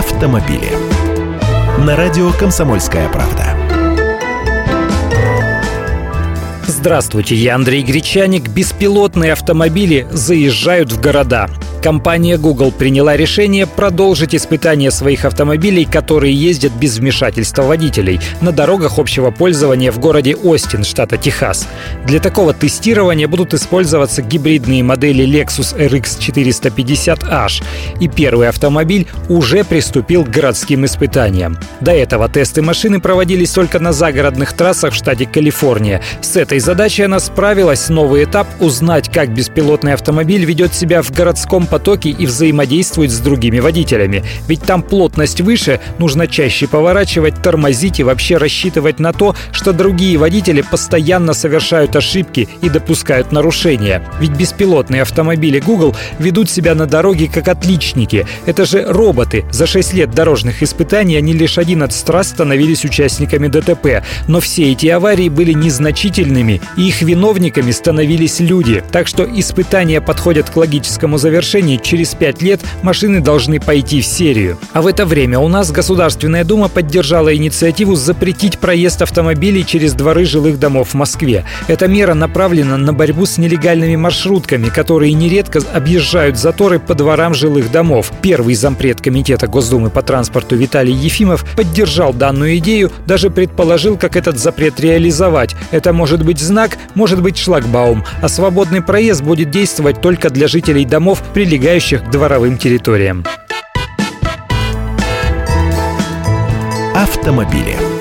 автомобили. На радио «Комсомольская правда». Здравствуйте, я Андрей Гречаник. Беспилотные автомобили заезжают в города. Компания Google приняла решение продолжить испытания своих автомобилей, которые ездят без вмешательства водителей, на дорогах общего пользования в городе Остин, штата Техас. Для такого тестирования будут использоваться гибридные модели Lexus RX 450H, и первый автомобиль уже приступил к городским испытаниям. До этого тесты машины проводились только на загородных трассах в штате Калифорния. С этой задачей она справилась. Новый этап — узнать, как беспилотный автомобиль ведет себя в городском потоке и взаимодействует с другими водителями. Ведь там плотность выше, нужно чаще поворачивать, тормозить и вообще рассчитывать на то, что другие водители постоянно совершают ошибки и допускают нарушения. Ведь беспилотные автомобили Google ведут себя на дороге как отличники. Это же роботы. За 6 лет дорожных испытаний они лишь 11 раз становились участниками ДТП. Но все эти аварии были незначительными, и их виновниками становились люди. Так что испытания подходят к логическому завершению решении через пять лет машины должны пойти в серию. А в это время у нас Государственная Дума поддержала инициативу запретить проезд автомобилей через дворы жилых домов в Москве. Эта мера направлена на борьбу с нелегальными маршрутками, которые нередко объезжают заторы по дворам жилых домов. Первый зампред Комитета Госдумы по транспорту Виталий Ефимов поддержал данную идею, даже предположил, как этот запрет реализовать. Это может быть знак, может быть шлагбаум, а свободный проезд будет действовать только для жителей домов, при прилегающих к дворовым территориям. Автомобили.